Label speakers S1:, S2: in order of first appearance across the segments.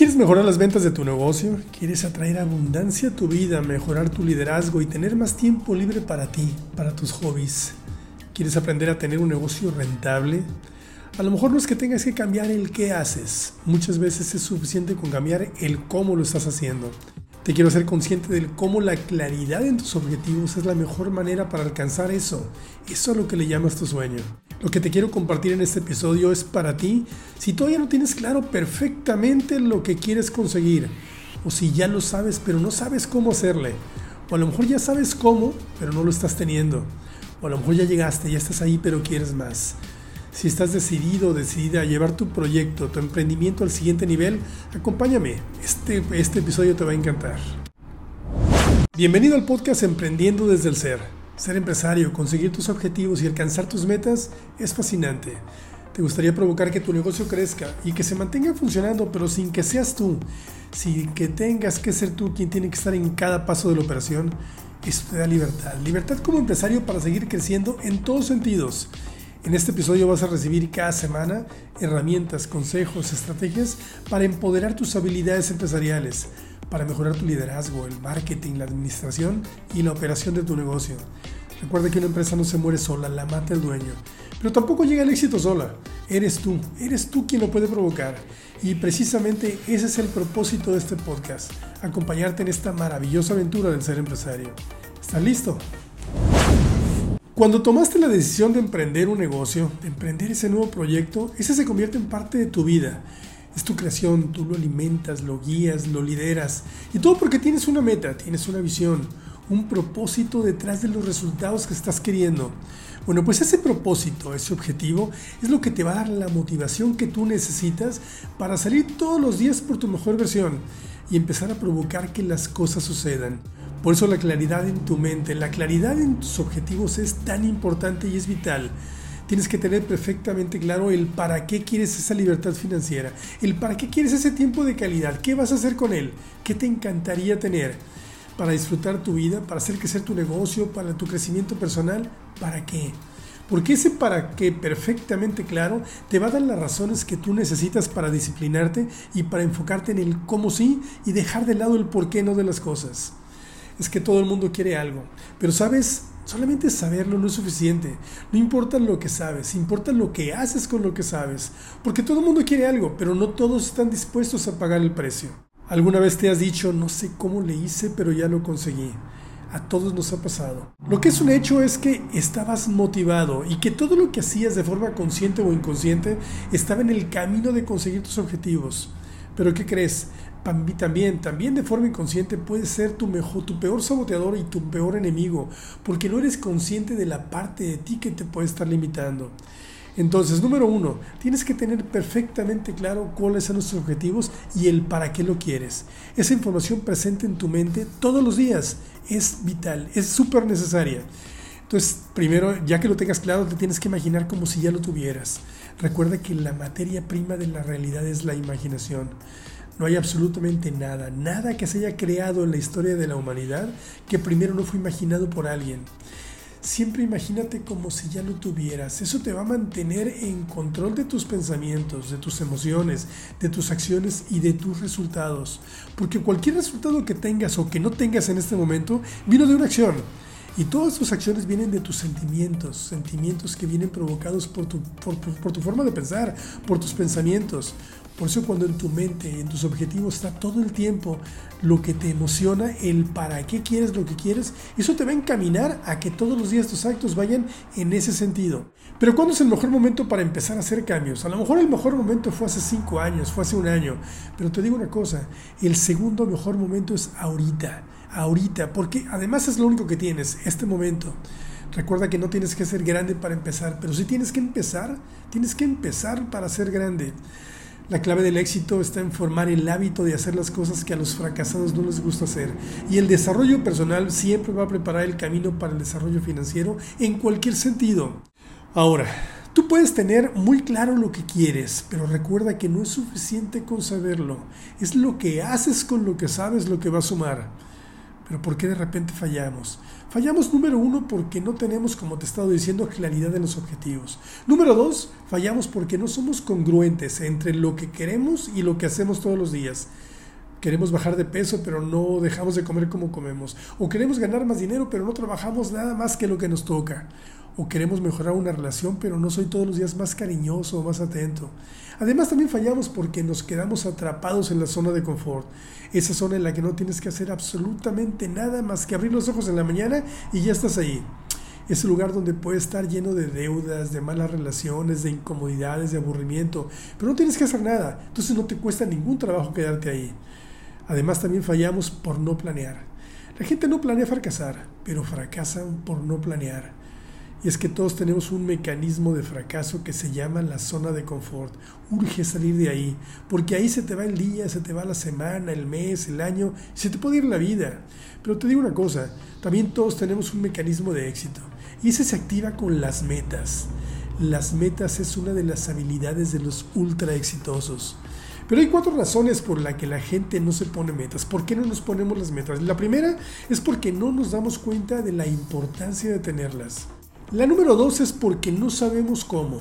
S1: ¿Quieres mejorar las ventas de tu negocio? ¿Quieres atraer abundancia a tu vida, mejorar tu liderazgo y tener más tiempo libre para ti, para tus hobbies? ¿Quieres aprender a tener un negocio rentable? A lo mejor no es que tengas que cambiar el qué haces. Muchas veces es suficiente con cambiar el cómo lo estás haciendo. Te quiero hacer consciente de cómo la claridad en tus objetivos es la mejor manera para alcanzar eso. Eso es lo que le llamas tu sueño. Lo que te quiero compartir en este episodio es para ti si todavía no tienes claro perfectamente lo que quieres conseguir. O si ya lo sabes pero no sabes cómo hacerle. O a lo mejor ya sabes cómo pero no lo estás teniendo. O a lo mejor ya llegaste, ya estás ahí pero quieres más. Si estás decidido o decidida a llevar tu proyecto, tu emprendimiento al siguiente nivel, acompáñame. Este, este episodio te va a encantar. Bienvenido al podcast Emprendiendo desde el Ser. Ser empresario, conseguir tus objetivos y alcanzar tus metas es fascinante. Te gustaría provocar que tu negocio crezca y que se mantenga funcionando, pero sin que seas tú, sin que tengas que ser tú quien tiene que estar en cada paso de la operación. Eso te da libertad. Libertad como empresario para seguir creciendo en todos sentidos en este episodio vas a recibir cada semana herramientas, consejos, estrategias para empoderar tus habilidades empresariales, para mejorar tu liderazgo, el marketing, la administración y la operación de tu negocio. Recuerda que una empresa no se muere sola, la mata el dueño. Pero tampoco llega el éxito sola. Eres tú, eres tú quien lo puede provocar. Y precisamente ese es el propósito de este podcast, acompañarte en esta maravillosa aventura del ser empresario. ¿Estás listo? Cuando tomaste la decisión de emprender un negocio, de emprender ese nuevo proyecto, ese se convierte en parte de tu vida. Es tu creación, tú lo alimentas, lo guías, lo lideras. Y todo porque tienes una meta, tienes una visión, un propósito detrás de los resultados que estás queriendo. Bueno, pues ese propósito, ese objetivo, es lo que te va a dar la motivación que tú necesitas para salir todos los días por tu mejor versión y empezar a provocar que las cosas sucedan. Por eso la claridad en tu mente, la claridad en tus objetivos es tan importante y es vital. Tienes que tener perfectamente claro el para qué quieres esa libertad financiera, el para qué quieres ese tiempo de calidad, qué vas a hacer con él, qué te encantaría tener para disfrutar tu vida, para hacer crecer tu negocio, para tu crecimiento personal, ¿para qué? Porque ese para qué perfectamente claro te va a dar las razones que tú necesitas para disciplinarte y para enfocarte en el cómo sí y dejar de lado el por qué no de las cosas es que todo el mundo quiere algo. Pero sabes, solamente saberlo no es suficiente. No importa lo que sabes, importa lo que haces con lo que sabes. Porque todo el mundo quiere algo, pero no todos están dispuestos a pagar el precio. ¿Alguna vez te has dicho, no sé cómo le hice, pero ya lo conseguí? A todos nos ha pasado. Lo que es un hecho es que estabas motivado y que todo lo que hacías de forma consciente o inconsciente estaba en el camino de conseguir tus objetivos. Pero ¿qué crees? También, también de forma inconsciente puede ser tu, mejor, tu peor saboteador y tu peor enemigo, porque no eres consciente de la parte de ti que te puede estar limitando. Entonces, número uno, tienes que tener perfectamente claro cuáles son los objetivos y el para qué lo quieres. Esa información presente en tu mente todos los días es vital, es súper necesaria. Entonces, primero, ya que lo tengas claro, te tienes que imaginar como si ya lo tuvieras. Recuerda que la materia prima de la realidad es la imaginación. No hay absolutamente nada, nada que se haya creado en la historia de la humanidad que primero no fue imaginado por alguien. Siempre imagínate como si ya lo tuvieras. Eso te va a mantener en control de tus pensamientos, de tus emociones, de tus acciones y de tus resultados. Porque cualquier resultado que tengas o que no tengas en este momento vino de una acción. Y todas tus acciones vienen de tus sentimientos, sentimientos que vienen provocados por tu, por, tu forma de pensar, por tus pensamientos. Por eso cuando en tu mente, en tus objetivos está todo el tiempo lo que te emociona, el para qué quieres lo que quieres, eso te va a encaminar a que todos los días tus actos vayan en ese sentido. Pero ¿cuándo es el mejor momento para empezar a hacer cambios? A lo mejor el mejor momento fue hace cinco años, fue hace un año, pero te digo una cosa, el segundo mejor momento es ahorita, ahorita, porque además es lo único que tienes, este momento. Recuerda que no tienes que ser grande para empezar, pero si tienes que empezar, tienes que empezar para ser grande. La clave del éxito está en formar el hábito de hacer las cosas que a los fracasados no les gusta hacer. Y el desarrollo personal siempre va a preparar el camino para el desarrollo financiero en cualquier sentido. Ahora, tú puedes tener muy claro lo que quieres, pero recuerda que no es suficiente con saberlo. Es lo que haces con lo que sabes lo que va a sumar. Pero ¿por qué de repente fallamos? Fallamos número uno porque no tenemos, como te he estado diciendo, claridad en los objetivos. Número dos, fallamos porque no somos congruentes entre lo que queremos y lo que hacemos todos los días. Queremos bajar de peso, pero no dejamos de comer como comemos. O queremos ganar más dinero, pero no trabajamos nada más que lo que nos toca o queremos mejorar una relación, pero no soy todos los días más cariñoso o más atento. Además también fallamos porque nos quedamos atrapados en la zona de confort, esa zona en la que no tienes que hacer absolutamente nada más que abrir los ojos en la mañana y ya estás ahí. Ese lugar donde puedes estar lleno de deudas, de malas relaciones, de incomodidades, de aburrimiento, pero no tienes que hacer nada, entonces no te cuesta ningún trabajo quedarte ahí. Además también fallamos por no planear. La gente no planea fracasar, pero fracasan por no planear. Y es que todos tenemos un mecanismo de fracaso que se llama la zona de confort. Urge salir de ahí, porque ahí se te va el día, se te va la semana, el mes, el año, se te puede ir la vida. Pero te digo una cosa, también todos tenemos un mecanismo de éxito, y ese se activa con las metas. Las metas es una de las habilidades de los ultra exitosos. Pero hay cuatro razones por las que la gente no se pone metas. ¿Por qué no nos ponemos las metas? La primera es porque no nos damos cuenta de la importancia de tenerlas. La número dos es porque no sabemos cómo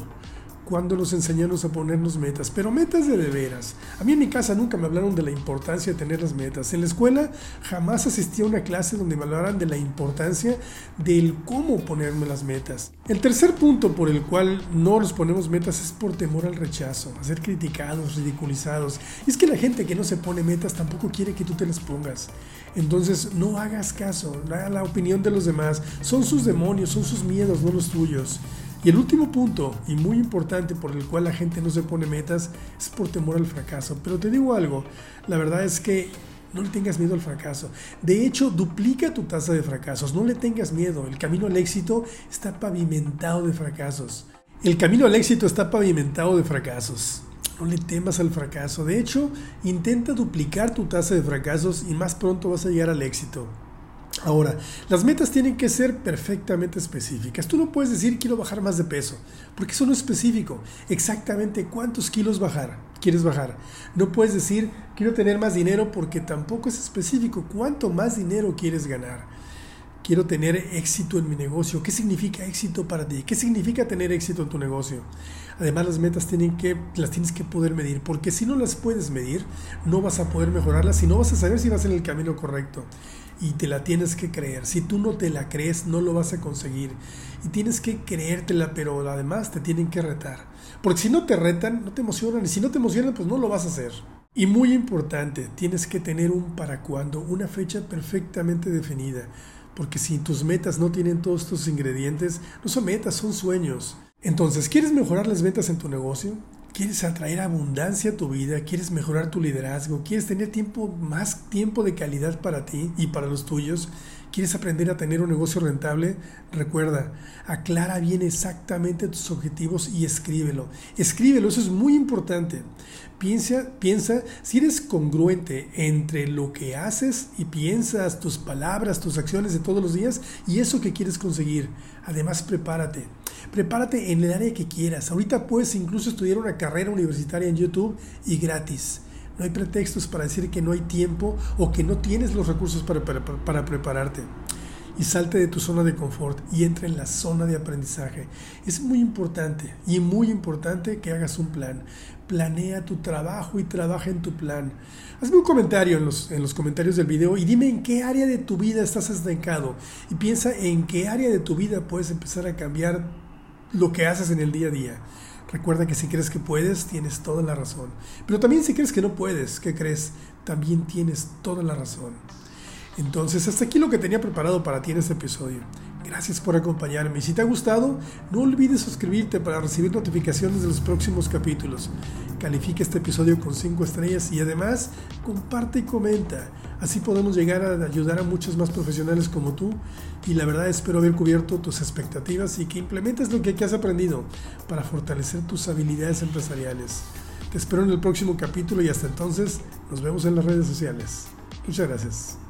S1: cuando nos enseñamos a ponernos metas, pero metas de de veras. A mí en mi casa nunca me hablaron de la importancia de tener las metas. En la escuela jamás asistí a una clase donde me hablaran de la importancia del cómo ponerme las metas. El tercer punto por el cual no nos ponemos metas es por temor al rechazo, a ser criticados, ridiculizados. Y es que la gente que no se pone metas tampoco quiere que tú te las pongas. Entonces no hagas caso, a la opinión de los demás. Son sus demonios, son sus miedos, no los tuyos. Y el último punto, y muy importante por el cual la gente no se pone metas, es por temor al fracaso. Pero te digo algo, la verdad es que no le tengas miedo al fracaso. De hecho, duplica tu tasa de fracasos. No le tengas miedo. El camino al éxito está pavimentado de fracasos. El camino al éxito está pavimentado de fracasos. No le temas al fracaso. De hecho, intenta duplicar tu tasa de fracasos y más pronto vas a llegar al éxito. Ahora, las metas tienen que ser perfectamente específicas. Tú no puedes decir quiero bajar más de peso, porque eso no es específico. Exactamente cuántos kilos bajar, quieres bajar. No puedes decir quiero tener más dinero porque tampoco es específico cuánto más dinero quieres ganar. Quiero tener éxito en mi negocio. ¿Qué significa éxito para ti? ¿Qué significa tener éxito en tu negocio? Además, las metas tienen que, las tienes que poder medir, porque si no las puedes medir, no vas a poder mejorarlas y no vas a saber si vas en el camino correcto y te la tienes que creer. Si tú no te la crees, no lo vas a conseguir. Y tienes que creértela, pero además te tienen que retar. Porque si no te retan, no te emocionan. Y si no te emocionan, pues no lo vas a hacer. Y muy importante, tienes que tener un para cuando, una fecha perfectamente definida. Porque si tus metas no tienen todos estos ingredientes, no son metas, son sueños. Entonces, ¿quieres mejorar las ventas en tu negocio? quieres atraer abundancia a tu vida, quieres mejorar tu liderazgo, quieres tener tiempo, más tiempo de calidad para ti y para los tuyos, quieres aprender a tener un negocio rentable, recuerda, aclara bien exactamente tus objetivos y escríbelo. Escríbelo, eso es muy importante. Piensa, piensa si eres congruente entre lo que haces y piensas, tus palabras, tus acciones de todos los días y eso que quieres conseguir. Además, prepárate. Prepárate en el área que quieras. Ahorita puedes incluso estudiar una carrera universitaria en YouTube y gratis. No hay pretextos para decir que no hay tiempo o que no tienes los recursos para, para, prepararte. Y salte de tu zona de confort y entra en la zona de aprendizaje. Es muy importante y muy importante que hagas un plan. Planea tu trabajo y trabaja en tu plan. Hazme un comentario en los, en los comentarios del video y dime en qué área de tu vida estás estancado. Y piensa en qué área de tu vida puedes empezar a cambiar lo que haces en el día a día. Recuerda que si crees que puedes, tienes toda la razón. Pero también si crees que no puedes, ¿qué crees? También tienes toda la razón. Entonces, hasta aquí lo que tenía preparado para ti en este episodio. Gracias por acompañarme. Si te ha gustado, no olvides suscribirte para recibir notificaciones de los próximos capítulos. Califica este episodio con 5 estrellas y además comparte y comenta. Así podemos llegar a ayudar a muchos más profesionales como tú. Y la verdad espero haber cubierto tus expectativas y que implementes lo que has aprendido para fortalecer tus habilidades empresariales. Te espero en el próximo capítulo y hasta entonces nos vemos en las redes sociales. Muchas gracias.